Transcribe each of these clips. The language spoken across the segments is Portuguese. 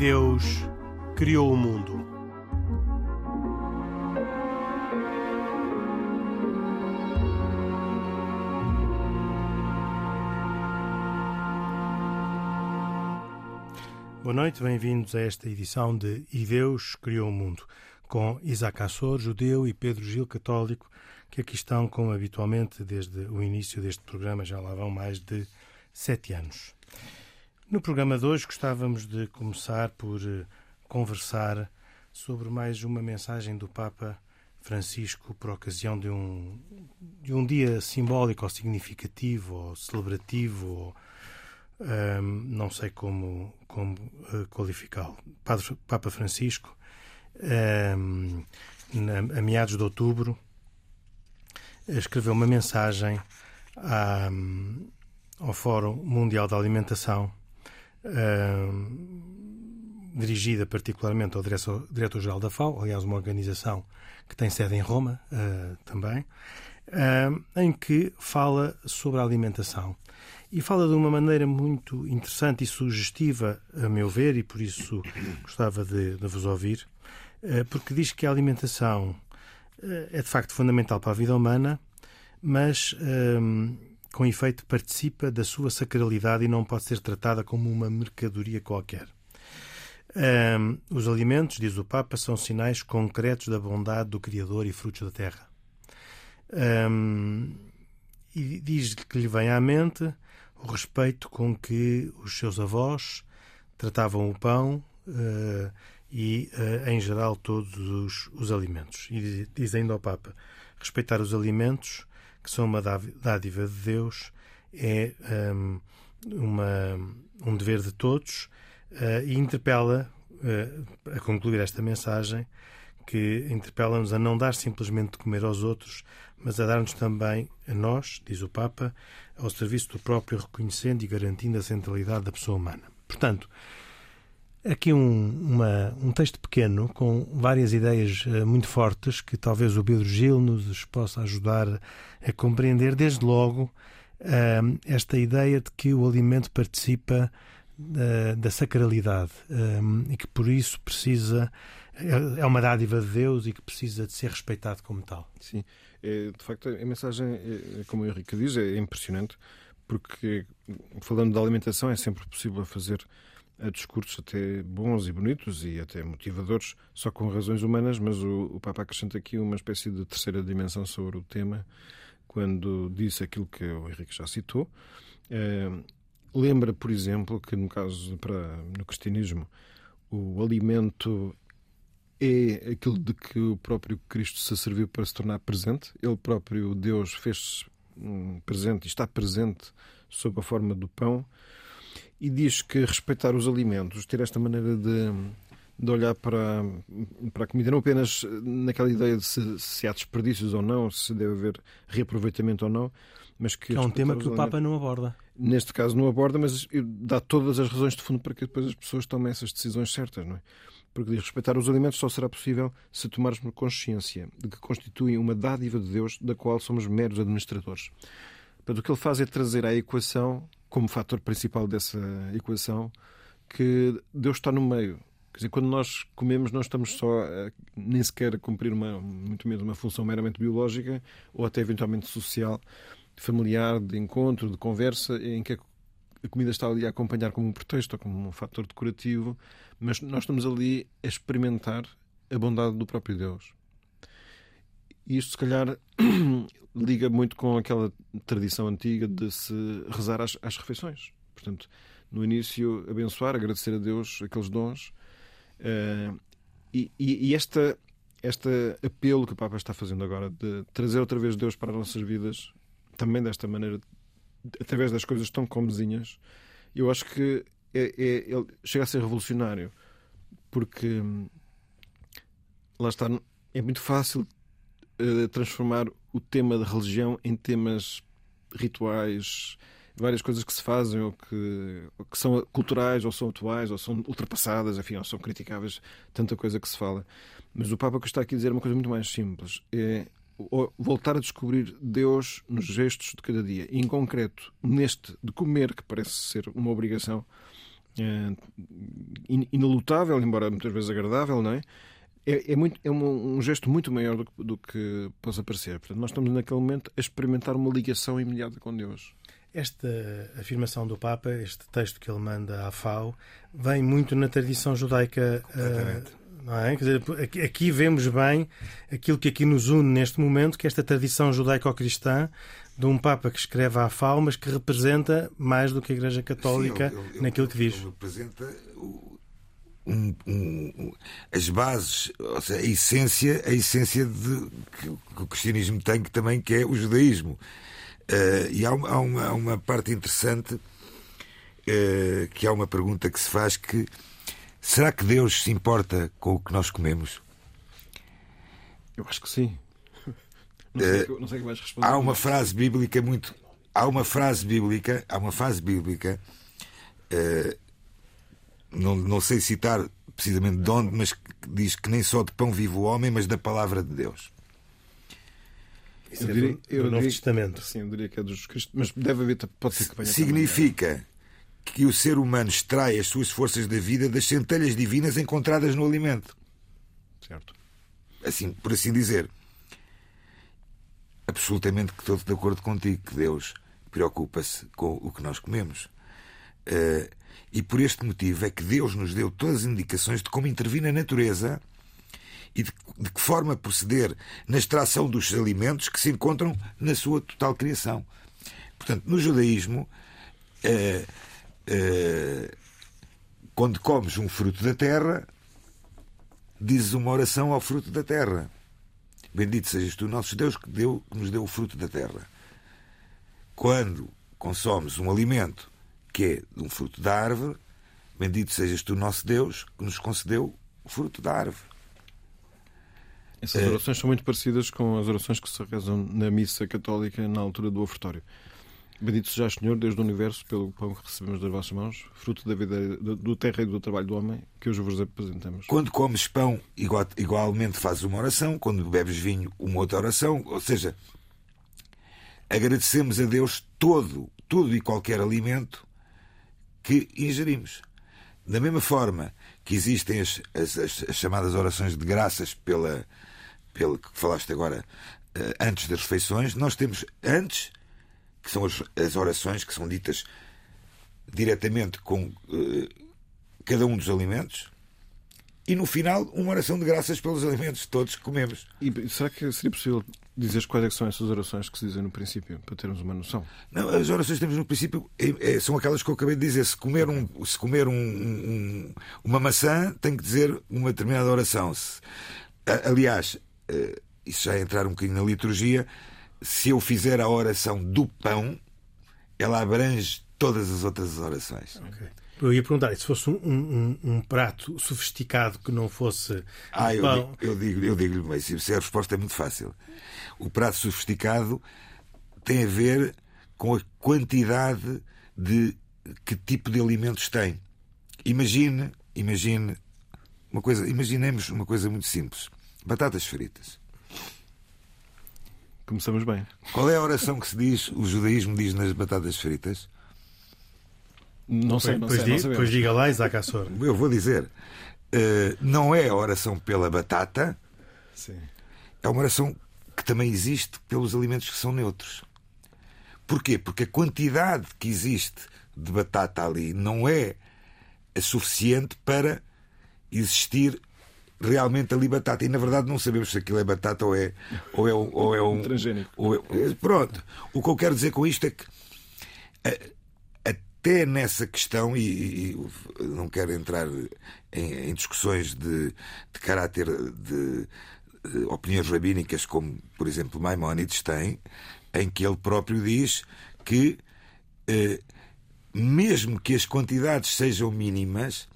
Deus criou o mundo. Boa noite, bem-vindos a esta edição de E Deus Criou o Mundo, com Isaac Assor, judeu, e Pedro Gil, católico, que aqui estão, como habitualmente, desde o início deste programa, já lá vão mais de sete anos. No programa de hoje gostávamos de começar por eh, conversar sobre mais uma mensagem do Papa Francisco por ocasião de um, de um dia simbólico ou significativo ou celebrativo ou um, não sei como, como uh, qualificá-lo. Papa Francisco, um, na, a meados de outubro, escreveu uma mensagem à, ao Fórum Mundial da Alimentação, dirigida particularmente ao Diretor-Geral da FAO, aliás, uma organização que tem sede em Roma uh, também, em que fala sobre a alimentação. E fala de uma maneira muito interessante e sugestiva, a meu ver, e por isso gostava de, de vos ouvir, eh, porque diz que a alimentação eh, é de facto fundamental para a vida humana, mas com efeito participa da sua sacralidade e não pode ser tratada como uma mercadoria qualquer. Um, os alimentos, diz o Papa, são sinais concretos da bondade do Criador e frutos da terra. Um, e diz que lhe vem à mente o respeito com que os seus avós tratavam o pão uh, e, uh, em geral, todos os, os, alimentos. E diz ainda ao Papa: respeitar os alimentos, que são uma dádiva de Deus, é um, uma, um dever de todos uh, e interpela, a concluir esta mensagem, que interpela-nos a não dar simplesmente de comer aos outros, mas a dar-nos também a nós, diz o Papa, ao serviço do próprio, reconhecendo e garantindo a centralidade da pessoa humana. Portanto, aqui um, uma, um texto pequeno com várias ideias uh, muito fortes que talvez o Pedro Gil nos possa ajudar a compreender, desde logo, uh, esta ideia de que o alimento participa uh, da sacralidade e que por isso precisa é, é uma dádiva de Deus e que precisa de ser respeitado como tal. Sim, é, de facto a mensagem, é, como o Henrique diz, é impressionante porque falando da alimentação é sempre possível fazer discursos até bons e bonitos e até motivadores, só com razões humanas, mas o, o Papa acrescenta aqui uma espécie de terceira dimensão sobre o tema quando disse aquilo que o Henrique já citou. Lembra, por exemplo, que no caso para no cristianismo o alimento é aquilo de que o próprio Cristo se serviu para se tornar presente. Ele próprio, Deus, fez presente e está presente sob a forma do pão. E diz que respeitar os alimentos, ter esta maneira de, de olhar para, para a comida, não apenas naquela ideia de se, se há desperdícios ou não, se deve haver reaproveitamento ou não, mas que. É um tema que o Papa não aborda. Neste caso não aborda, mas dá todas as razões de fundo para que depois as pessoas tomem essas decisões certas, não é? porque diz respeitar os alimentos só será possível se tomarmos consciência de que constituem uma dádiva de Deus da qual somos meros administradores. Portanto, o que ele faz é trazer à equação, como fator principal dessa equação, que Deus está no meio. Quer dizer, quando nós comemos, não estamos só a, nem sequer a cumprir uma, muito menos uma função meramente biológica ou até eventualmente social, familiar, de encontro, de conversa, em que a comida está ali a acompanhar como um pretexto ou como um fator decorativo, mas nós estamos ali a experimentar a bondade do próprio Deus. E isto, se calhar, liga muito com aquela tradição antiga de se rezar às, às refeições. Portanto, no início, abençoar, agradecer a Deus aqueles dons. Uh, e, e, e esta, este apelo que o Papa está fazendo agora de trazer outra vez Deus para as nossas vidas, também desta maneira através das coisas tão comezinhas, eu acho que é, é, ele chega a ser revolucionário. Porque hum, lá está, é muito fácil uh, transformar o tema da religião em temas rituais, várias coisas que se fazem ou que, ou que, são culturais ou são atuais ou são ultrapassadas, enfim, ou são criticáveis, tanta coisa que se fala. Mas o Papa que está aqui a dizer é uma coisa muito mais simples. É voltar a descobrir Deus nos gestos de cada dia. Em concreto, neste de comer, que parece ser uma obrigação, é, inalutável, embora muitas vezes agradável, não é? É, é, muito, é um, um, gesto muito maior do que, do que possa parecer. Portanto, nós estamos naquele momento a experimentar uma ligação imediata com Deus. Esta afirmação do Papa, este texto que ele manda à FAO, vem muito na tradição judaica. Uh, não é? Quer dizer, aqui, vemos bem aquilo que aqui nos une neste momento, que é esta tradição judaico-cristã de um Papa que escreve à FAO, mas que representa mais do que a Igreja Católica Sim, ele, ele, naquilo que diz. Ele representa um, um, as bases, ou seja, a essência, a essência de, que, que o cristianismo tem, que também que é o judaísmo. Uh, e há uma, há, uma, parte interessante uh, que há uma pergunta que se faz que será que Deus se importa com o que nós comemos? Eu acho que sim. Não sei, uh, não sei que vais responder. Há uma frase bíblica muito. Há uma frase bíblica, há uma frase bíblica, não, não sei citar precisamente de onde, mas diz que nem só de pão vive o homem, mas da palavra de Deus. Isso eu é diria, do, do Novo diria, Testamento. Sim, eu diria que é dos Cristo, mas deve haver, pode ser que Significa também, é? que o ser humano extrai as suas forças da vida das centelhas divinas encontradas no alimento. Certo. Assim, por assim dizer. Absolutamente que estou de acordo contigo que Deus preocupa-se com o que nós comemos. Uh, e por este motivo é que Deus nos deu todas as indicações de como intervir na natureza e de, de que forma proceder na extração dos alimentos que se encontram na sua total criação. Portanto, no judaísmo, eh, eh, quando comes um fruto da terra, dizes uma oração ao fruto da terra. Bendito sejas tu, nosso Deus, que, deu, que nos deu o fruto da terra. Quando consomes um alimento que é de um fruto da árvore, bendito sejas tu, nosso Deus, que nos concedeu o fruto da árvore. Essas orações são muito parecidas com as orações que se rezam na missa católica na altura do ofertório. Bendito seja Senhor, Deus do universo, pelo pão que recebemos das vossas mãos, fruto da vida do terra e do trabalho do homem, que hoje vos apresentamos. Quando comes pão, igual, igualmente fazes uma oração, quando bebes vinho, uma outra oração, ou seja, agradecemos a Deus todo, todo e qualquer alimento que ingerimos. Da mesma forma que existem as, as, as chamadas orações de graças pela, pelo que falaste agora, eh, antes das refeições, nós temos antes, que são as, orações que são ditas diretamente com uh, cada um dos alimentos, e no final, uma oração de graças pelos alimentos todos que comemos. E será que seria possível dizer quais é são essas orações que se dizem no princípio, para termos uma noção? Não, as orações que temos no princípio é, é, são aquelas que eu acabei de dizer. Se comer, um, se comer um, um, uma maçã, tem que dizer uma determinada oração. Se, aliás, uh, isso já é entrar um bocadinho na liturgia, se eu fizer a oração do pão, ela abrange todas as outras orações. Okay. Eu ia perguntar, se fosse um, um, um, prato sofisticado que não fosse. Ah, eu, pão... digo, eu digo-lhe, eu digo mas se a resposta é muito fácil. O prato sofisticado tem a ver com a quantidade de que tipo de alimentos tem. Imagine, imagine uma coisa, imaginemos uma coisa muito simples. Batatas fritas. Começamos bem. Qual é a oração que se diz, o judaísmo diz nas batatas fritas? Não sei, não pois, sei, diga, pois diga lá, Isaac Assor. Eu vou dizer. Uh, não é a oração pela batata. Sim. É uma oração que também existe pelos alimentos que são neutros. Porquê? Porque a quantidade que existe de batata ali não é suficiente para existir realmente ali batata. E na verdade não sabemos se aquilo é batata ou é, ou é, ou é um. Transgênico. Ou é, pronto. O que eu quero dizer com isto é que até nessa questão, e, e não quero entrar em, em discussões de, de caráter de, de, opiniões rabínicas, como por exemplo Maimónides tem, em que ele próprio diz que, eh, mesmo que as quantidades sejam mínimas,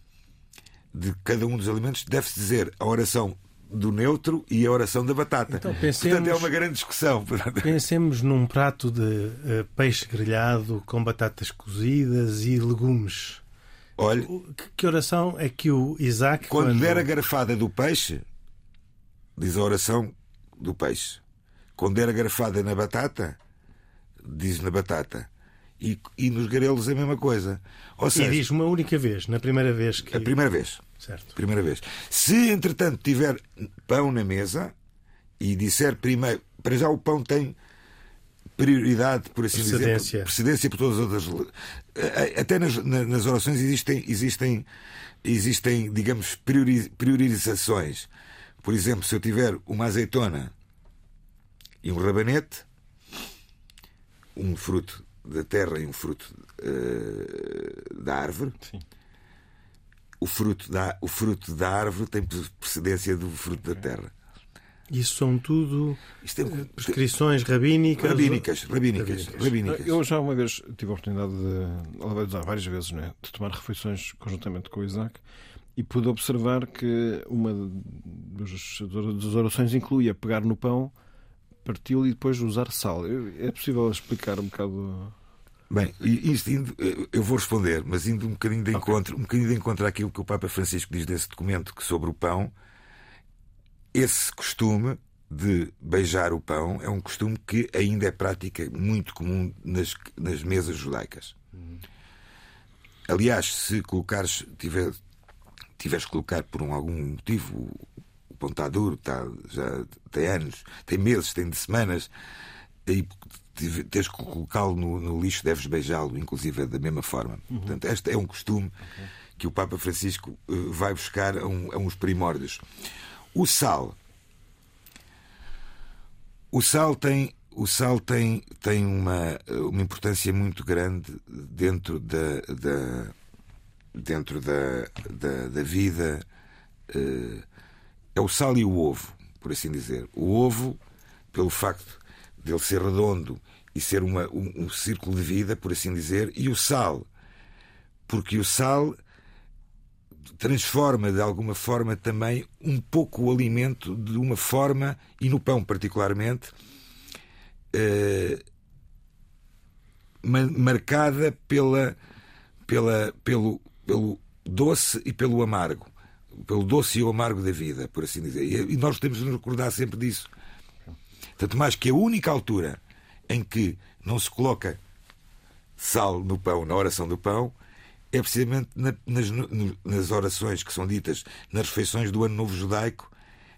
de cada um dos alimentos, deve-se dizer a oração do neutro e a oração da batata. Então, pensemos, Portanto, é uma grande discussão. Pensemos num prato de uh, peixe grelhado com batatas cozidas e legumes. Olha, que, que oração é que o Isaac. Quando, quando der a garfada do peixe, diz a oração do peixe. Quando der a garfada na batata, diz na batata. E, e nos garelos a mesma coisa. Ou seja, e diz uma única vez, na primeira vez que. A primeira vez. Certo. Primeira vez. Se, entretanto, tiver pão na mesa e disser primeiro. Para já o pão tem prioridade, por assim Precedência. dizer, precedência por todas as outras. Até nas, nas orações existem, existem, existem digamos, priori, priorizações. Por exemplo, se eu tiver uma azeitona e um rabanete, um fruto da terra e um fruto uh, da árvore, Sim. O, fruto da, o fruto da árvore tem precedência do fruto da terra. Isso são tudo Isto é, prescrições rabínicas. Rabínicas, rabínicas, rabínicas. Eu já uma vez tive a oportunidade de, ela vai usar várias vezes, né, de tomar refeições conjuntamente com o Isaac e pude observar que uma das orações incluía pegar no pão, parti-lo e depois usar sal. É possível explicar um bocado. Bem, isto indo, eu vou responder, mas indo um bocadinho de encontro, okay. um bocadinho de encontro àquilo que o Papa Francisco diz desse documento que sobre o pão, esse costume de beijar o pão é um costume que ainda é prática muito comum nas, nas mesas judaicas. Aliás, se colocares, tiver, tiveres que colocar por um, algum motivo, o pão está duro, está, já tem anos, tem meses, tem de semanas, e tens que colocá-lo no, no, lixo, deves beijá-lo, inclusive da mesma forma. Uhum. Portanto, este é um costume okay. que o Papa Francisco uh, vai buscar a, um, a uns primórdios. O sal. O sal tem o sal tem, tem uma, uma importância muito grande dentro da, da dentro da, da, da vida. É o sal e o ovo, por assim dizer. O ovo, pelo facto de ele ser redondo e ser uma, um, um círculo de vida, por assim dizer, e o sal, porque o sal transforma de alguma forma também um pouco o alimento de uma forma, e no pão particularmente, eh, marcada pela, pela, pelo, pelo doce e pelo amargo. Pelo doce e o amargo da vida, por assim dizer. E nós temos de nos recordar sempre disso. Tanto mais que a única altura em que não se coloca sal no pão, na oração do pão, é precisamente na, nas, nas orações que são ditas nas refeições do Ano Novo Judaico,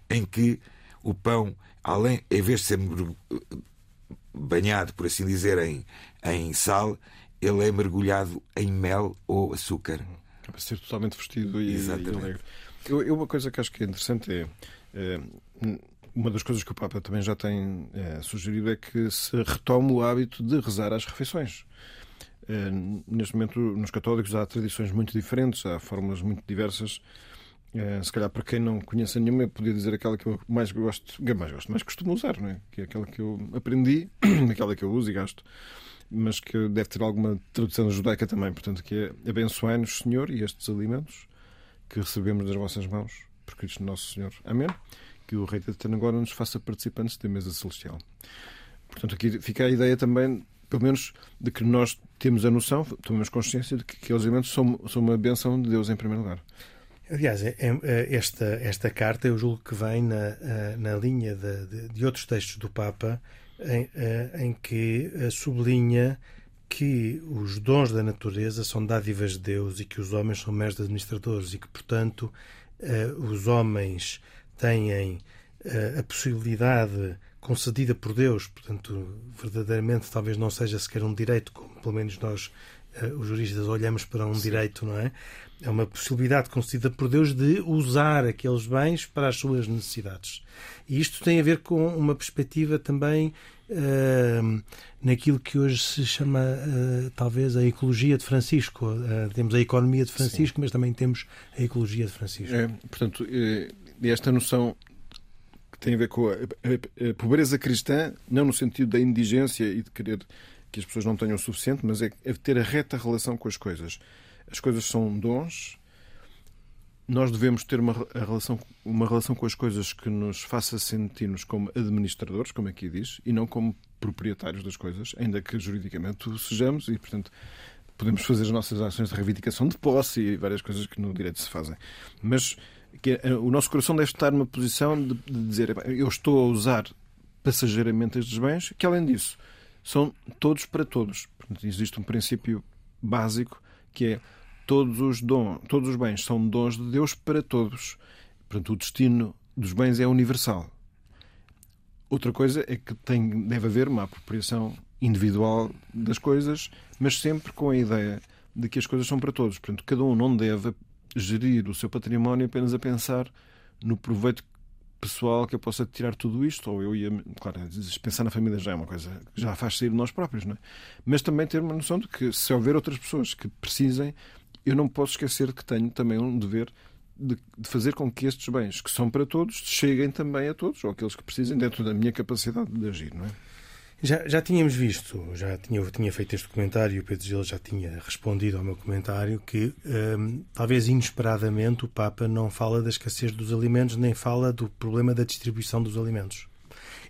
em que o pão, além, em vez de ser banhado, por assim dizer, em, em sal, ele é mergulhado em mel ou açúcar. É para ser totalmente vestido e, e alegre. Eu, eu, uma coisa que acho que é interessante é, é uma das coisas que o Papa também já tem é, sugerido é que se retome o hábito de rezar às refeições. É, neste momento, nos católicos há tradições muito diferentes, há formas muito diversas. É, se calhar, para quem não conhece nenhuma, eu podia dizer aquela que eu mais gosto, mais gosto, mais costumo usar, não é? que é aquela que eu aprendi, aquela que eu uso e gasto, mas que deve ter alguma tradução judaica também. Portanto, que é abençoai-nos, Senhor, e estes alimentos que recebemos das vossas mãos, por Cristo nosso Senhor. Amém que o Rei da agora nos faça participantes da mesa celestial. Portanto, aqui fica a ideia também, pelo menos, de que nós temos a noção, tomamos consciência de que aqueles elementos são, são uma benção de Deus em primeiro lugar. Aliás, é, é, esta, esta carta eu julgo que vem na, na linha de, de, de outros textos do Papa em, em que sublinha que os dons da natureza são dádivas de Deus e que os homens são meros administradores e que, portanto, os homens têm uh, a possibilidade concedida por Deus, portanto, verdadeiramente talvez não seja sequer um direito, como pelo menos nós, uh, os juristas, olhamos para um Sim. direito, não é? É uma possibilidade concedida por Deus de usar aqueles bens para as suas necessidades. E isto tem a ver com uma perspectiva também uh, naquilo que hoje se chama, uh, talvez, a ecologia de Francisco. Uh, temos a economia de Francisco, Sim. mas também temos a ecologia de Francisco. É, portanto, esta noção que tem a ver com a, a, a, pobreza cristã, não no sentido da indigência e de querer que as pessoas não tenham o suficiente, mas é, é ter a reta relação com as coisas. As coisas são dons. Nós devemos ter uma relação, uma relação com as coisas que nos faça sentir-nos como administradores, como aqui diz, e não como proprietários das coisas, ainda que juridicamente o sejamos, e, portanto, podemos fazer as nossas ações de reivindicação de posse e várias coisas que no direito se fazem. Mas que é, o nosso coração deve estar numa posição de, de dizer eu estou a usar passageiramente estes bens, que além disso são todos para todos. Existe um princípio básico que é todos os dons, todos os bens são dons de Deus para todos. Portanto, o destino dos bens é universal. Outra coisa é que tem, deve haver uma apropriação individual das coisas, mas sempre com a ideia de que as coisas são para todos. Portanto, cada um não deve gerir o seu património apenas a pensar no proveito pessoal que eu possa tirar tudo isto, ou eu ia, claro, pensar na família já é uma coisa que já faz sair de nós próprios, não é? Mas também ter uma noção de que se houver outras pessoas que precisem, eu não posso esquecer que tenho também um dever de, de, fazer com que estes bens, que são para todos, cheguem também a todos, ou aqueles que precisem, dentro da minha capacidade de agir, não é? Já, já tínhamos visto, já tinha, tinha feito este comentário o Pedro Gil já tinha respondido ao meu comentário que, hum, talvez inesperadamente, o Papa não fala da escassez dos alimentos, nem fala do problema da distribuição dos alimentos.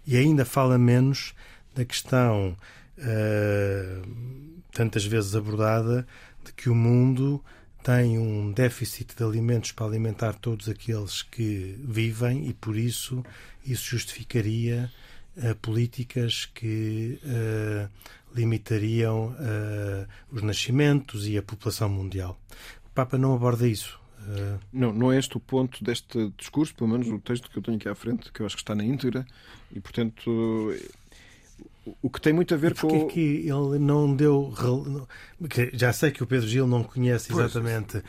E ainda fala menos da questão, uh, tantas vezes abordada, de que o mundo tem um déficit de alimentos para alimentar todos aqueles que vivem e, por isso, isso justificaria uh, políticas que uh, limitariam uh, os nascimentos e a população mundial. O Papa não aborda isso. Não, não é este o ponto deste discurso, pelo menos o texto que eu tenho aqui à frente, que eu acho que está na íntegra, e portanto o que tem muito a ver com. Porquê que ele não deu. Já sei que o Pedro Gil não conhece exatamente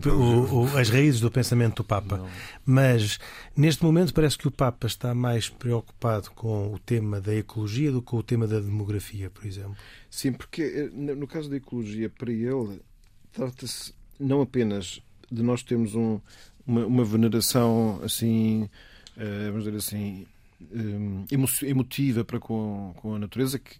pois, o, o, as raízes do pensamento do Papa, não. mas neste momento parece que o Papa está mais preocupado com o tema da ecologia do que com o tema da demografia, por exemplo. Sim, porque eh, no caso da ecologia, para ele, trata-se não apenas de nós termos um, uma, uma veneração assim, eh, vamos dizer assim Hum, emotiva para com, com a natureza que,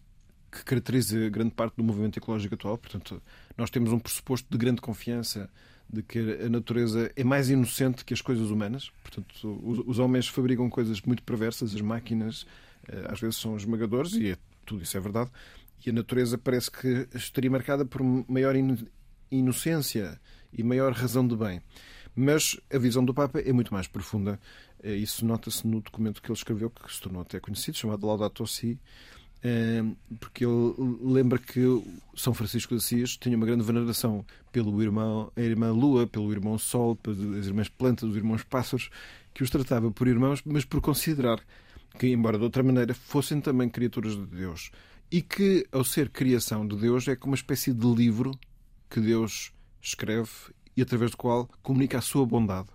que caracteriza grande parte do movimento ecológico atual. Portanto, nós temos um pressuposto de grande confiança de que a natureza é mais inocente que as coisas humanas. Portanto, os, homens fabricam coisas muito perversas, as máquinas eh, às vezes são esmagadores e é, tudo isso é verdade. E a natureza parece que estaria marcada por maior inocência e maior razão de bem. Mas a visão do Papa é muito mais profunda isso nota-se no documento que ele escreveu, que se tornou até conhecido, chamado Laudato Si, é, porque ele lembra que São Francisco de Assis tinha uma grande veneração pelo irmão, a irmã Lua, pelo irmão Sol, pelas irmãs Plantas, dos irmãos Pássaros, que os tratava por irmãos, mas por considerar que, embora de outra maneira, fossem também criaturas de Deus. E que, ao ser criação de Deus, é como uma espécie de livro que Deus escreve e através do qual comunica a sua bondade.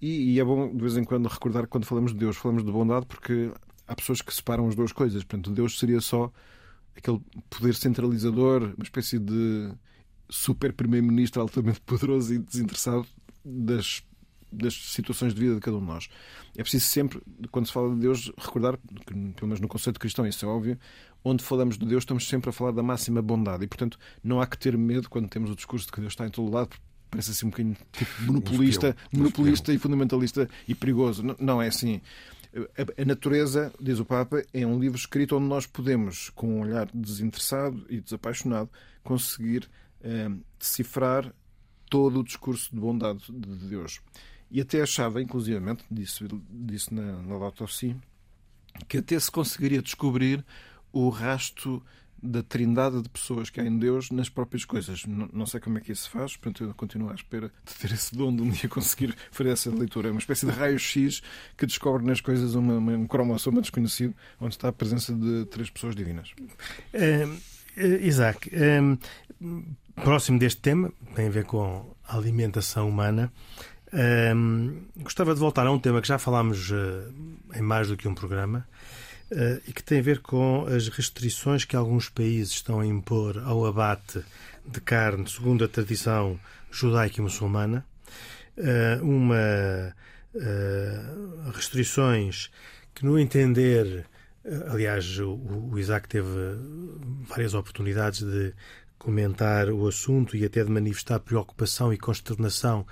E, e, é bom, de vez em quando, recordar que quando falamos de Deus, falamos de bondade, porque há pessoas que separam as duas coisas. Portanto, Deus seria só aquele poder centralizador, uma espécie de super primeiro-ministro altamente poderoso e desinteressado das, das situações de vida de cada um de nós. É preciso sempre, quando se fala de Deus, recordar, que, pelo menos no conceito cristão, isso é óbvio, onde falamos de Deus, estamos sempre a falar da máxima bondade. E, portanto, não há que ter medo quando temos o discurso de que Deus está em todo lado, parece assim um bocadinho tipo monopolista, monopolista e fundamentalista e perigoso. Não, não é assim. A, natureza, diz o Papa, é um livro escrito onde nós podemos, com um olhar desinteressado e desapaixonado, conseguir eh, decifrar todo o discurso de bondade de Deus. E até achava, inclusivamente, disse, disse na, na Laudato Si, que até se conseguiria descobrir o rasto da trindade de pessoas que há em Deus nas próprias coisas. Não, não sei como é que isso se faz, portanto eu continuo à espera de ter esse dom de um dia conseguir fazer essa leitura. É uma espécie de raio-x que descobre nas coisas uma, uma, um cromossoma desconhecido onde está a presença de três pessoas divinas. É, Isaac, é, próximo deste tema, tem a ver com a alimentação humana. gostava de voltar a um tema que já falámos em mais do que um programa, e que tem a ver com as restrições que alguns países estão a impor ao abate de carne segundo a tradição judaica e muçulmana. Uh, uma uh, restrições que, no entender, aliás, o Isaac teve várias oportunidades de comentar o assunto e até de manifestar preocupação e consternação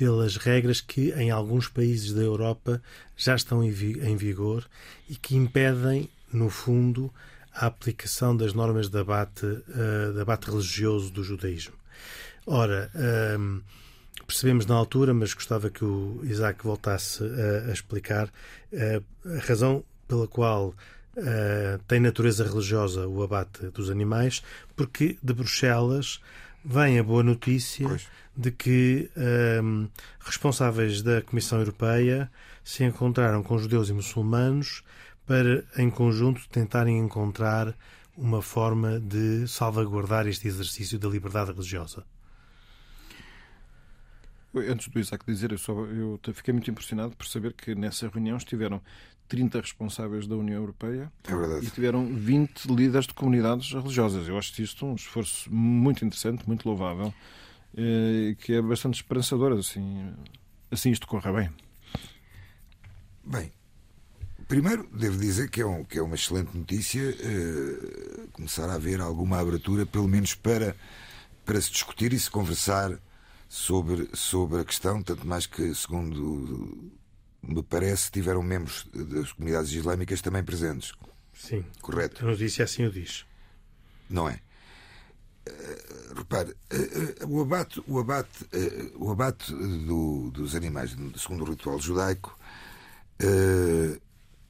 pelas regras que em alguns países da Europa já estão em vigor e que impedem, no fundo, a aplicação das normas de abate, uh, de abate religioso do judaísmo. Ora, uh, percebemos na altura, mas gostava que o Isaac voltasse a, a explicar uh, a razão pela qual uh, tem natureza religiosa o abate dos animais, porque de Bruxelas vem a boa notícia pois. De que um, responsáveis da Comissão Europeia se encontraram com judeus e muçulmanos para, em conjunto, tentarem encontrar uma forma de salvaguardar este exercício da liberdade religiosa. Antes do Isaac dizer, eu, só, eu fiquei muito impressionado por saber que nessa reunião estiveram 30 responsáveis da União Europeia é e tiveram 20 líderes de comunidades religiosas. Eu acho isto um esforço muito interessante, muito louvável, que é bastante esperançador, assim, assim isto corra bem. Bem, primeiro devo dizer que é, um, que é uma excelente notícia uh, começar a haver alguma abertura, pelo menos para, para se discutir e se conversar sobre, sobre a questão, tanto mais que, segundo me parece, tiveram membros das comunidades islâmicas também presentes. Sim. Correto? A notícia assim o diz. Não é? Uh, repare, uh, uh, o abate, o abate, o abate do, dos animais, segundo o ritual judaico,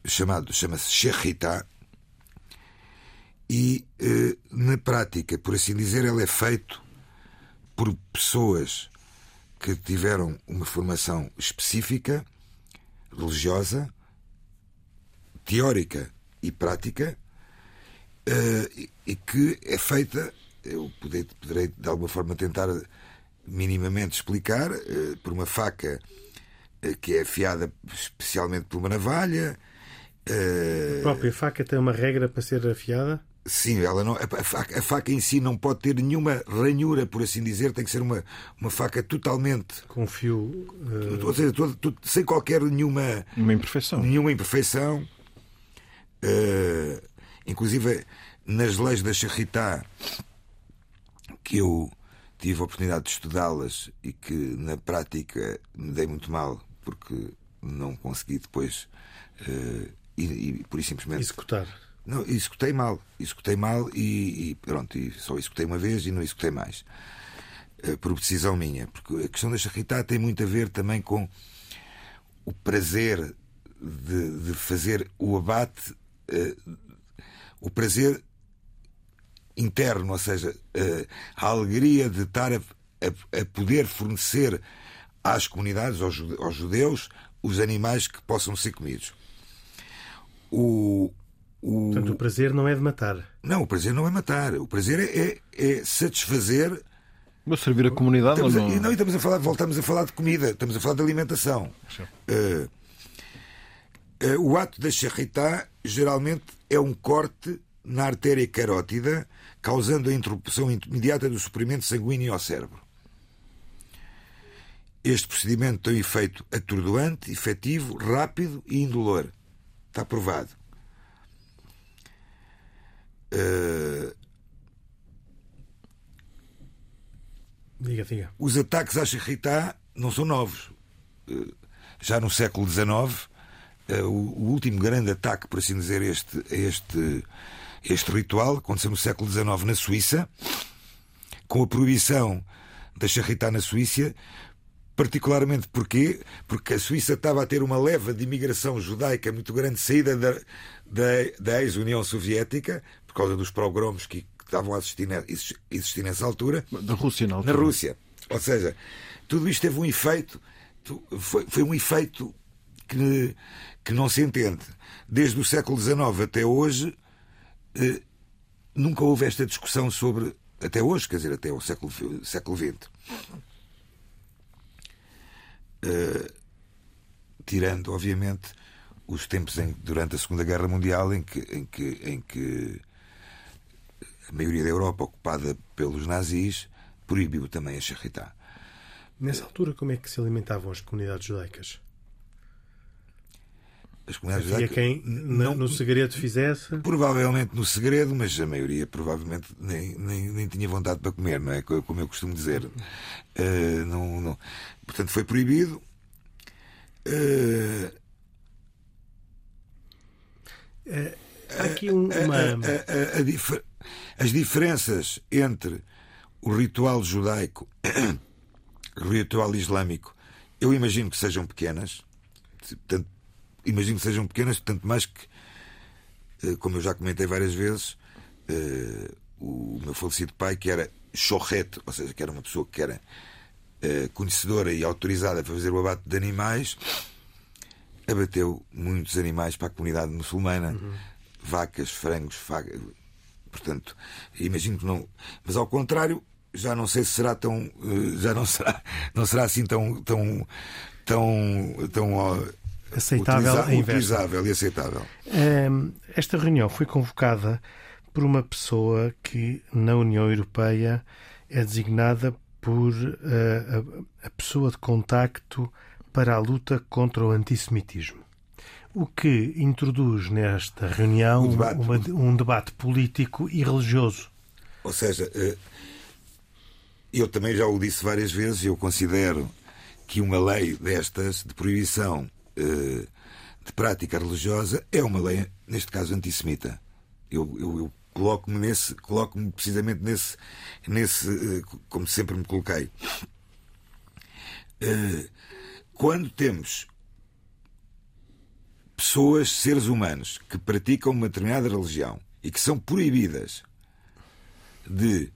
chamado chama-se Shechita, e na prática, por assim dizer, ele é feito por pessoas que tiveram uma formação específica religiosa, teórica e prática, e que é feita, eu poderei, poderei de alguma forma tentar minimamente explicar, uh, por uma faca uh, que é afiada especialmente por uma navalha. A própria faca tem uma regra para ser afiada? Sim, ela não, a, faca, a, faca, em si não pode ter nenhuma ranhura, por assim dizer, tem que ser uma, uma faca totalmente. Com fio. Uh... Ou seja, todo, todo, sem qualquer nenhuma. Uma imperfeição. Nenhuma imperfeição. Uh, inclusive, nas leis da Charritá, que eu tive a oportunidade de estudá-las e que na prática me dei muito mal, porque não consegui depois. Uh, e, e por isso simplesmente. Executar não, executei mal. Executei mal e, e pronto, e só executei uma vez e não executei mais. Uh, por decisão minha. Porque a questão da charritá tem muito a ver também com o prazer de, de fazer o abate, uh, o prazer interno, ou seja, uh, a alegria de estar a, a, a, poder fornecer às comunidades, aos, aos judeus, os animais que possam ser comidos. O, o... Portanto, o prazer não é de matar. Não, o prazer não é matar. O prazer é, é, é satisfazer. Mas servir a comunidade estamos não... A, não, estamos a falar, voltamos a falar de comida, estamos a falar de alimentação. Uh, uh, o ato da charritá geralmente é um corte na artéria carótida, causando a interrupção imediata do suprimento sanguíneo ao cérebro. Este procedimento tem um efeito atordoante, efetivo, rápido e indolor. Está provado. Uh... Diga, diga. Os ataques à Charritá não são novos. Uh, já no século XIX, uh, eh, o, o, último grande ataque, por assim dizer, este, este, este ritual aconteceu no século XIX na Suíça, com a proibição da Charritá na Suíça, particularmente porquê? Porque a Suíça estava a ter uma leva de imigração judaica muito grande, saída da, da, da ex-União Soviética, por causa dos progromos que, que estavam a existir, existir nessa altura. Na Rússia, na altura. Na Rússia. Ou seja, tudo isto teve um efeito, foi, foi um efeito que, que não se entende. Desde o século XIX até hoje, nunca houve esta discussão sobre. Até hoje, quer dizer, até o século, século XX. Eh, tirando, obviamente, os tempos em, durante a Segunda Guerra Mundial em que, em que, em que a maioria da Europa, ocupada pelos nazis, proibiu também a charritá. Nessa altura, como é que se alimentavam as comunidades judaicas? As comunidades Havia quem não, no segredo fizesse? Provavelmente no segredo, mas a maioria provavelmente nem, nem, nem tinha vontade para comer, não é? Como eu costumo dizer. Uh, não, não. Portanto, foi proibido. Uh... Há aqui uma. A, a, a, as diferenças entre o ritual judaico e o ritual islâmico, eu imagino que sejam pequenas. Tanto, imagino que sejam pequenas, tanto mais que eh, como eu já comentei várias vezes, eh, o meu falecido pai, que era chorrete, ou seja, que era uma pessoa que era conhecedora e autorizada para fazer o abate de animais, abateu muitos animais para a comunidade muçulmana, uhum. vacas, frangos, faga, portanto, imagino que não. Mas ao contrário, já não sei se será tão, já não será, não será assim tão, tão, tão, tão aceitável utilizável, utilizável e aceitável. Esta reunião foi convocada por uma pessoa que na União Europeia é designada por uh, a, a, pessoa de contacto para a luta contra o antissemitismo. O que introduz nesta reunião um debate, uma, um debate político e religioso. Ou seja, eh, eu também já o disse várias vezes, eu considero que uma lei destas de proibição de prática religiosa é uma lei, neste caso, antissemita. Eu, eu, eu coloco-me nesse, coloco-me precisamente nesse, nesse, eh, como sempre me coloquei. Eh, quando temos pessoas, seres humanos, que praticam uma determinada religião e que são proibidas de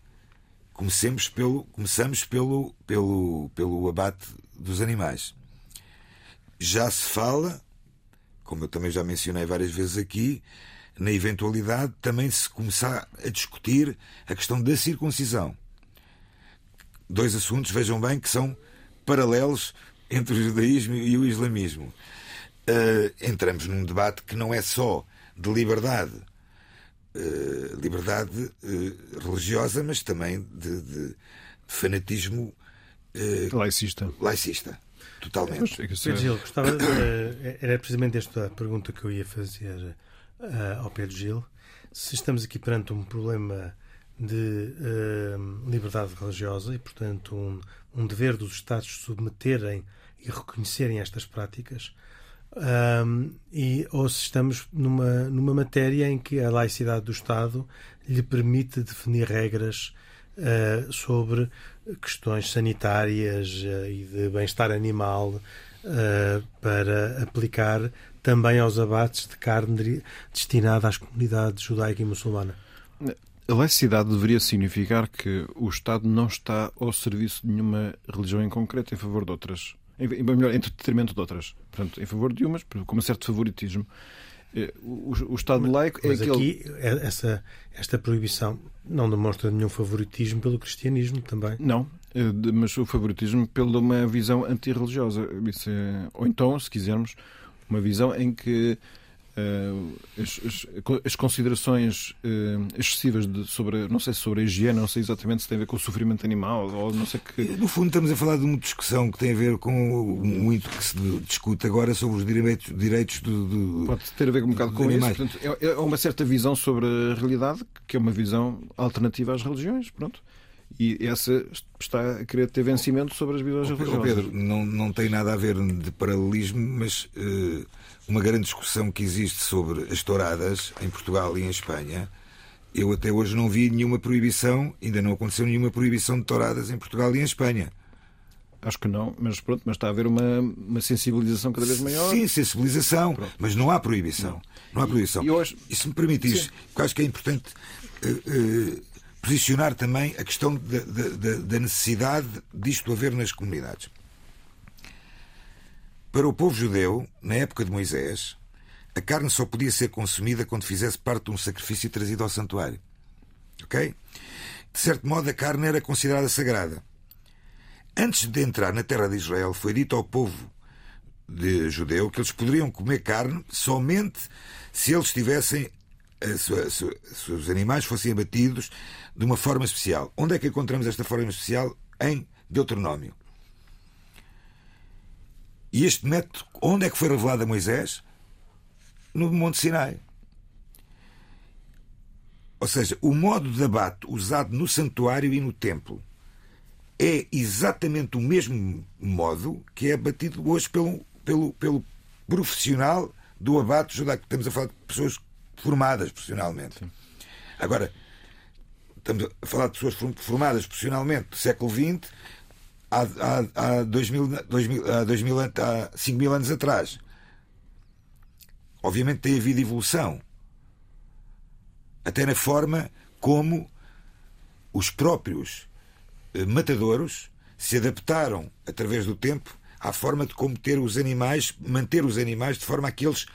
comecemos pelo começamos pelo pelo pelo abate dos animais já se fala, como eu também já mencionei várias vezes aqui, na eventualidade também se começar a discutir a questão da circuncisão. Dois assuntos, vejam bem, que são paralelos entre o judaísmo e o islamismo. Uh, entramos num debate que não é só de liberdade, uh, liberdade uh, religiosa, mas também de, de fanatismo laicista. laicista. Totalmente. Pedro Gil, gostava eh, era precisamente esta a pergunta que eu ia fazer uh, ao Pedro Gil. Se estamos aqui perante um problema de uh, liberdade religiosa e, portanto, um, um, dever dos Estados submeterem e reconhecerem estas práticas, um, e, ou se estamos numa, numa matéria em que a laicidade do Estado lhe permite definir regras uh, sobre questões sanitárias uh, e de bem-estar animal uh, para aplicar também aos abates de carne destinada às comunidades judaica e muçulmana. A laicidade deveria significar que o Estado não está ao serviço de nenhuma religião em concreto em favor de outras. Em, melhor, em detrimento de outras. Portanto, em favor de umas, com um certo favoritismo. Eh, o, o Estado laico é Mas aquele... aqui, é, essa, esta proibição não demonstra nenhum favoritismo pelo cristianismo também. Não, eh, mas o favoritismo pela uma visão antirreligiosa. É... Ou então, se quisermos, uma visão em que as, as, as, considerações uh, excessivas de, sobre, não sei sobre a higiene, não sei exatamente se tem a ver com o sofrimento animal ou não sei que. No fundo, estamos a falar de uma discussão que tem a ver com muito que se discute agora sobre os direitos, direitos do, do Pode ter a ver com um bocado com isso. Portanto, é, é uma certa visão sobre a realidade, que é uma visão alternativa às religiões. Pronto. E essa está a querer ter vencimento sobre as visões oh, religiosas. Pedro, não, não tem nada a ver de paralelismo, mas. Uh uma grande discussão que existe sobre as touradas em Portugal e em Espanha. Eu até hoje não vi nenhuma proibição, ainda não aconteceu nenhuma proibição de touradas em Portugal e em Espanha. Acho que não, mas pronto, mas está a haver uma, uma sensibilização cada vez maior. Sim, sensibilização, pronto. mas não há proibição. Não, não há proibição. E, e hoje... Isso me permite isso, porque acho que é importante uh, uh, posicionar também a questão da, da, da necessidade disto haver nas comunidades. Para o povo judeu, na época de Moisés, a carne só podia ser consumida quando fizesse parte de um sacrifício trazido ao santuário. Ok? De certo modo, a carne era considerada sagrada. Antes de entrar na terra de Israel, foi dito ao povo de judeu que eles poderiam comer carne somente se eles tivessem se os animais fossem abatidos de uma forma especial. Onde é que encontramos esta forma especial? Em Deuteronômio. E este método, onde é que foi revelado a Moisés? No Monte Sinai. Ou seja, o modo de abate usado no santuário e no templo é exatamente o mesmo modo que é abatido hoje pelo, pelo, pelo profissional do abate judaico. Estamos a falar de pessoas formadas profissionalmente. Sim. Agora, estamos a falar de pessoas formadas profissionalmente do século XX há, há, há, 2000, 2000, há, 2000, há 5 mil anos atrás. Obviamente tem havido evolução. até na forma como os próprios eh, matadouros se adaptaram através do tempo à forma de como ter os animais, manter os animais de forma a que eles.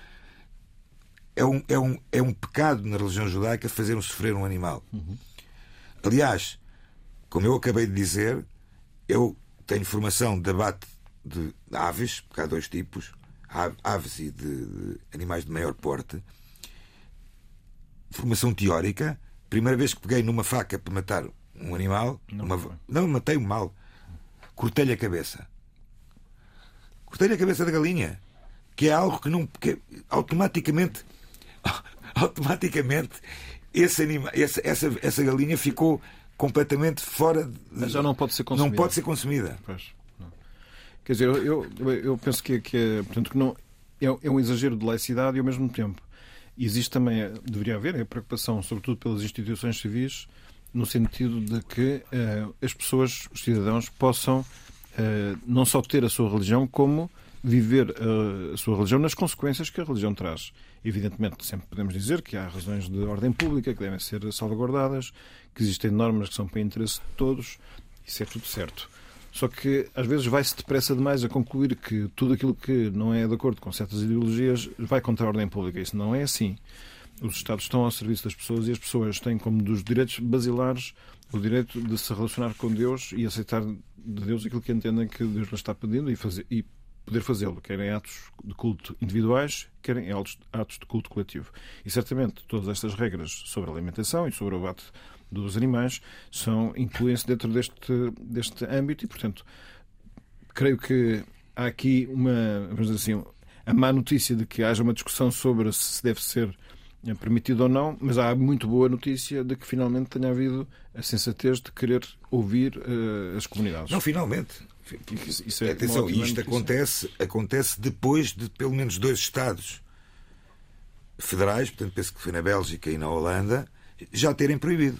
É um, é um, é um pecado na religião judaica fazer um sofrer um animal. Uhum. Aliás, como eu acabei de dizer, eu tenho formação de abate de aves, porque há dois tipos, aves e de, de animais de maior porte. Formação teórica. Primeira vez que peguei numa faca para matar um animal, não, uma... não matei um mal. Cortei-lhe a cabeça. Cortei-lhe a cabeça da galinha, que é algo que não que automaticamente automaticamente esse anima, essa, essa, essa galinha ficou completamente fora de, Mas já não pode ser consumida. Não pode ser consumida. Pois. Quer dizer, eu, eu penso que, que, é, portanto, que não, é, é um exagero de laicidade e, ao mesmo tempo, existe também, deveria haver, a preocupação, sobretudo pelas instituições civis, no sentido de que uh, as pessoas, os cidadãos, possam uh, não só ter a sua religião, como viver uh, a sua religião nas consequências que a religião traz. Evidentemente, sempre podemos dizer que há razões de ordem pública que devem ser salvaguardadas, que existem normas que são para interesse de todos, isso é tudo certo. Só que às vezes vai-se depressa demais a concluir que tudo aquilo que não é de acordo com certas ideologias vai contra a ordem pública. Isso não é assim. Os Estados estão ao serviço das pessoas e as pessoas têm como dos direitos basilares o direito de se relacionar com Deus e aceitar de Deus aquilo que entendem que Deus lhes está pedindo e, fazer, e poder fazê-lo, quer em atos de culto individuais, quer em atos de culto coletivo. E certamente todas estas regras sobre a alimentação e sobre o abate dos animais são incluem-se dentro deste, deste âmbito e, portanto, creio que há aqui uma, vamos dizer assim, a má notícia de que haja uma discussão sobre se deve ser permitido ou não, mas há muito boa notícia de que finalmente tenha havido a sensatez de querer ouvir uh, as comunidades. Não, finalmente. Isso, é Atenção, isto acontece, acontece depois de pelo menos dois Estados federais, portanto penso que foi na Bélgica e na Holanda, já terem proibido.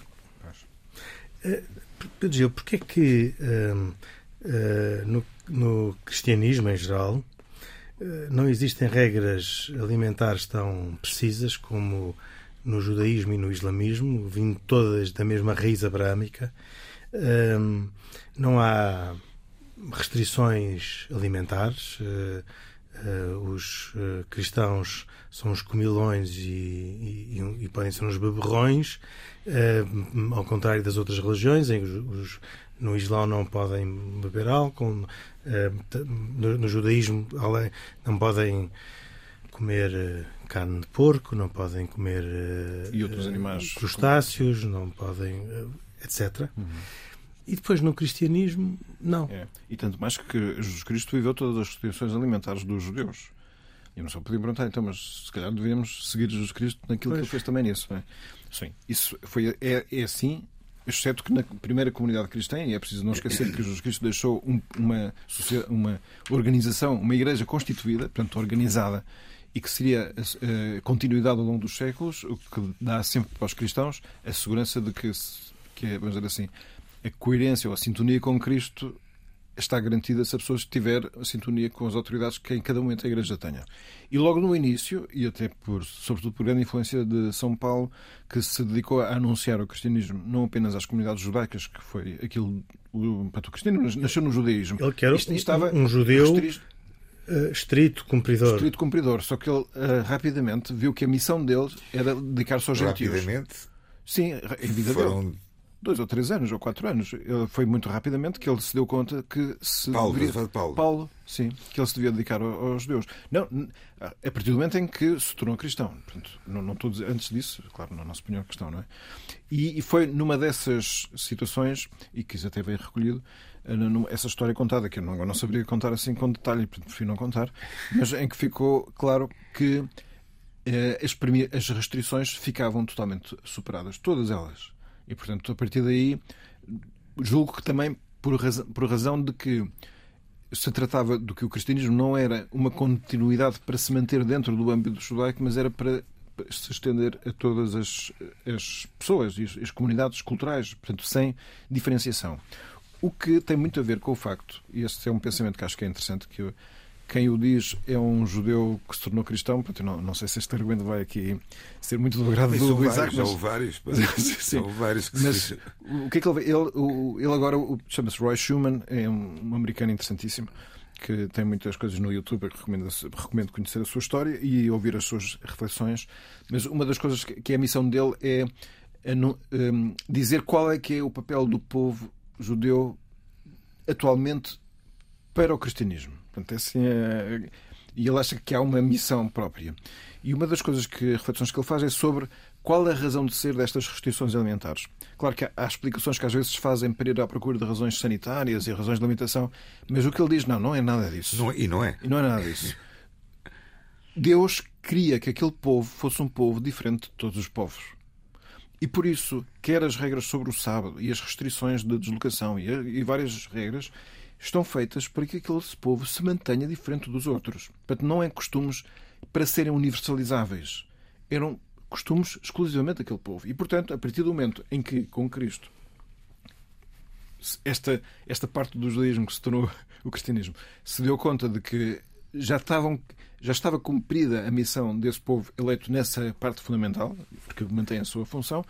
Uh, Pedro porquê é que uh, uh, no, no, cristianismo em geral não existem regras alimentares tão precisas como no judaísmo e no islamismo, vindo todas da mesma raiz abrâmica? não há restrições alimentares. os cristãos são os comilões e, e, e podem ser uns beberrões. Ao contrário das outras religiões, em os, no Islão não podem beber álcool, no, no, judaísmo além, não podem comer carne de porco, não podem comer e outros animais crustáceos, não podem, etc. Uhum. E depois no cristianismo, não. É. E tanto mais que Jesus Cristo viveu todas as restrições alimentares dos judeus. E não só podia perguntar, então, mas se calhar devíamos seguir Jesus Cristo naquilo pois. que ele fez também nisso. É? Sim, isso foi, é, é assim, exceto que na primeira comunidade cristã, e é preciso não esquecer que Jesus Cristo deixou um, uma, uma organização, uma igreja constituída, portanto organizada, e que seria a, a continuidade ao longo dos séculos, o que dá sempre para os cristãos a segurança de que, que é, vamos dizer assim, a coerência ou a sintonia com Cristo está garantida se a pessoa estiver a sintonia com as autoridades que em cada momento a Igreja tenha. E logo no início, e até por, sobretudo por grande influência de São Paulo, que se dedicou a anunciar o cristianismo não apenas às comunidades judaicas, que foi aquilo. O, o cristianismo nasceu no judaísmo. Ele que era Isto, estava um judeu. Uh, estrito cumpridor. Estrito cumpridor. Só que ele uh, rapidamente viu que a missão dele era dedicar-se aos gentios. Rapidamente? Sim, em vida foram dele dois ou três anos ou quatro anos. Foi muito rapidamente que ele se deu conta que se Paulo, deveria... Paulo. Paulo, sim, que ele se devia dedicar aos judeus. Não, a partir do momento em que se tornou cristão. Portanto, não, não estou antes disso, claro, não, não se punha a questão, não é? E, e, foi numa dessas situações, e que isso até veio recolhido, eh, essa história contada, que eu não, não saberia contar assim com detalhe, prefiro não contar, mas em que ficou claro que eh, as restrições ficavam totalmente superadas, todas elas. E, portanto, a partir daí, julgo que também por razão, por razão de que se tratava do que o cristianismo não era uma continuidade para se manter dentro do âmbito judaico, mas era para se estender a todas as, as pessoas e as, as comunidades culturais, portanto, sem diferenciação. O que tem muito a ver com o facto, e este é um pensamento que acho que é interessante, que, quem o diz é um judeu que se tornou cristão. Portanto, não, não sei se este argumento vai aqui ser muito do agrado do, Isaac. Já houve vários. Houve vários que mas se... o que é que ele, ele, ele agora chama-se Roy Schumann, é um, americano interessantíssimo que tem muitas coisas no YouTube, recomendo, recomendo conhecer a sua história e ouvir as suas reflexões. Mas uma das coisas que é a missão dele é, é um, dizer qual é que é o papel do povo judeu atualmente para o cristianismo. Portanto, é assim, é... E ele acha que há uma missão própria. E uma das coisas que reflexões que ele faz é sobre qual é a razão de ser destas restrições alimentares. Claro que há, explicações que às vezes fazem para ir à procura de razões sanitárias e razões de alimentação, mas o que ele diz, não, não é nada disso. Não, e não é. E não é nada disso. Deus queria que aquele povo fosse um povo diferente de todos os povos. E por isso, quer as regras sobre o sábado e as restrições de deslocação e, e várias regras, estão feitas para que aquele povo se mantenha diferente dos outros. Portanto, não é costumes para serem universalizáveis. Eram costumes exclusivamente daquele povo. E, portanto, a partir do momento em que, com Cristo, esta, esta parte do judaísmo que se tornou o cristianismo se deu conta de que já, estavam, já estava cumprida a missão desse povo eleito nessa parte fundamental, porque mantém a sua função,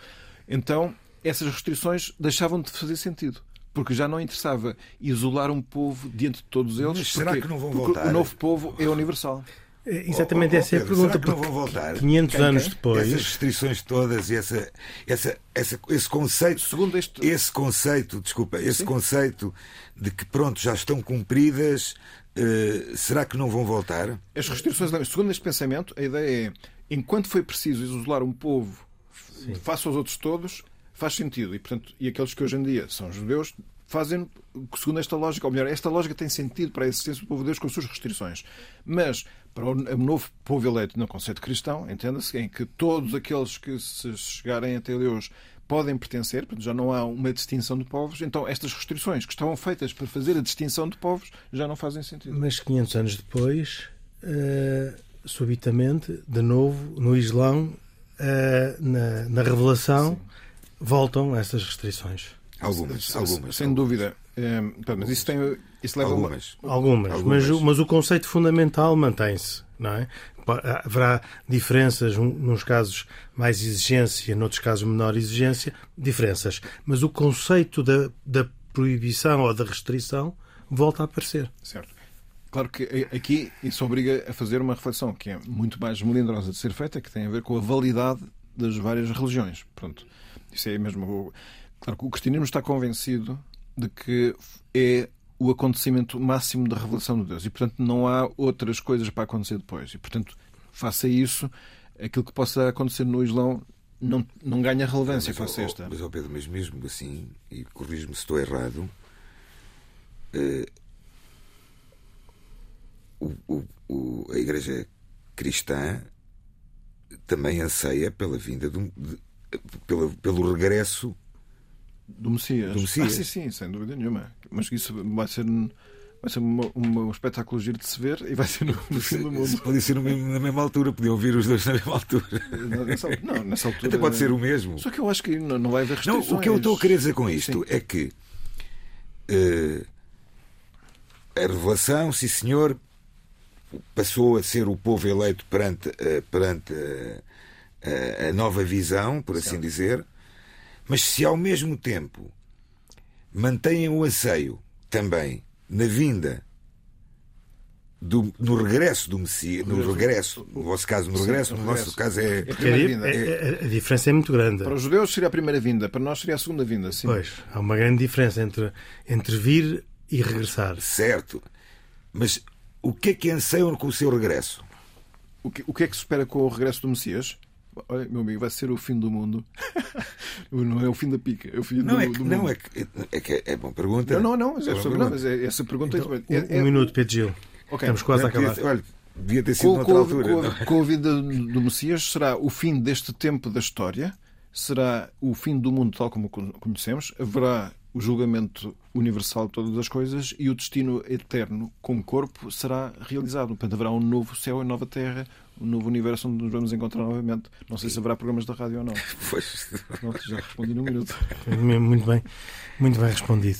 então essas restrições deixavam de fazer sentido porque já não interessava isolar um povo diante de todos eles. Mas será que não vão voltar? O novo povo é universal. É, exatamente, oh, oh, essa é a pergunta. Será que não vão voltar? 500 quem, anos quem? depois. Essas restrições todas e essa, essa, essa, esse conceito. Segundo este... Esse conceito, desculpa, esse Sim. conceito de que pronto, já estão cumpridas, uh, será que não vão voltar? As restrições, segundo este pensamento, a ideia é enquanto foi preciso isolar um povo Sim. face aos outros todos, faz sentido. E, portanto, e aqueles que hoje em dia são judeus fazem segundo esta lógica, ou melhor, esta lógica tem sentido para a existência do povo de Deus com as suas restrições. Mas para o novo povo eleito no conceito cristão, entenda-se, em que todos aqueles que se chegarem até Deus podem pertencer, portanto já não há uma distinção de povos, então estas restrições que estavam feitas para fazer a distinção de povos já não fazem sentido. Mas 500 anos depois, uh, subitamente, de novo, no Islão, uh, na, na revelação, Sim voltam essas restrições. Algumas, algumas. Sem dúvida. É, mas isso, tem, isso leva algumas. Uma... algumas. algumas. Mas, mas o conceito fundamental mantém-se, não é? Haverá diferenças, nos casos mais exigência, noutros casos menor exigência, diferenças. Mas o conceito da, da proibição ou da restrição volta a aparecer. Certo. Claro que aqui isso obriga a fazer uma reflexão que é muito mais melindrosa de ser feita, que tem a ver com a validade das várias religiões. Pronto. Isso é mesmo. Claro que o cristianismo está convencido de que é o acontecimento máximo da revelação de Deus e, portanto, não há outras coisas para acontecer depois. E, portanto, faça isso, aquilo que possa acontecer no Islão não, não ganha relevância face esta. Mas, oh Pedro, mas mesmo assim, e corrijo-me se estou errado, uh, o, o, a Igreja cristã também anseia pela vinda de, de, pelo, pelo regresso do Messias. do Messias. Ah, sim, sim, sem dúvida nenhuma. Mas isso vai ser, vai ser uma, uma, um espetáculo giro de se ver e vai ser no, no fim do mundo. Pode ser na mesma altura, podiam ouvir os dois na mesma altura. Nessa, não, nessa altura. Até pode ser o mesmo. Só que eu acho que não, não vai haver restrições. Não, o que eu estou a querer dizer com isto sim. é que uh, a revelação, sim senhor, passou a ser o povo eleito perante, uh, perante uh, a nova visão, por assim certo. dizer, mas se ao mesmo tempo mantêm o anseio também na vinda do, no regresso do Messias, no regresso, no vosso caso, no regresso, no nosso caso é. é a, a, a, diferença é muito grande. Para os judeus seria a primeira vinda, para nós seria a segunda vinda. Sim. Pois, há uma grande diferença entre, entre vir e regressar. Certo. Mas o que é que anseiam com o seu regresso? O que, o que é que se espera com o regresso do Messias? Olha, meu amigo, vai ser o fim do mundo. não é o fim da pica, é o fim não, do, é que, do não, mundo. É que, é que é bom pergunta. Não, não, não, mas, é, sobre, não, mas é, essa pergunta então, é, é, um, um minuto, Pedro Gil. Okay. Estamos quase a acabar. Olha, devia ter sido com, noutra altura. Com, com a vida do Messias será o fim deste tempo da história, será o fim do mundo tal como o conhecemos, haverá o julgamento universal de todas as coisas e o destino eterno com corpo será realizado. Portanto, haverá um novo céu e nova terra, um novo universo onde nos vamos encontrar novamente. Não sei se haverá programas da rádio ou não. Pois. Pronto, já respondi num minuto. Muito bem, muito bem respondido.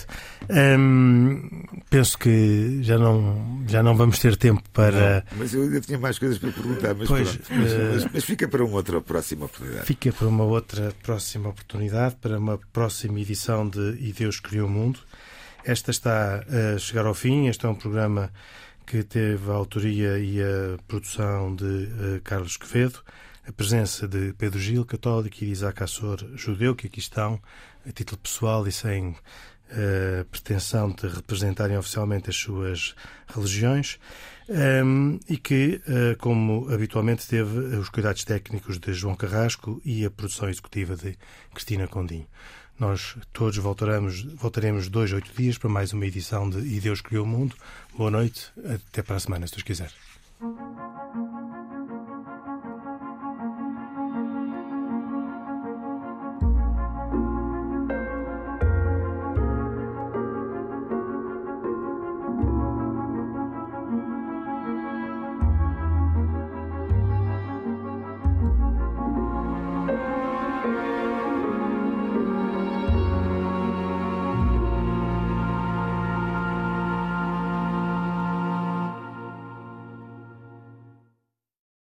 Hum, penso que já não, já não vamos ter tempo para. Não, mas eu ainda tinha mais coisas para perguntar, mas, Pois, pronto. Mas, eh, mas- mas fica para uma outra próxima oportunidade. Fica para uma outra próxima oportunidade, para uma próxima edição de E Deus Criou o Mundo. Esta está a chegar ao fim. Este é um programa que teve a autoria e a produção de eh, Carlos Quevedo, a presença de Pedro Gil, católico, e Isaac Assor, judeu, que aqui estão, a título pessoal e sem eh, pretensão de representarem oficialmente as suas religiões. Um, e que, uh, como habitualmente, teve os cuidados técnicos de João Carrasco e a produção executiva de Cristina Condinho. Nós todos voltaremos, voltaremos dois, oito dias para mais uma edição de E Deus Criou o Mundo. Boa noite, até para a semana, se Deus quiser.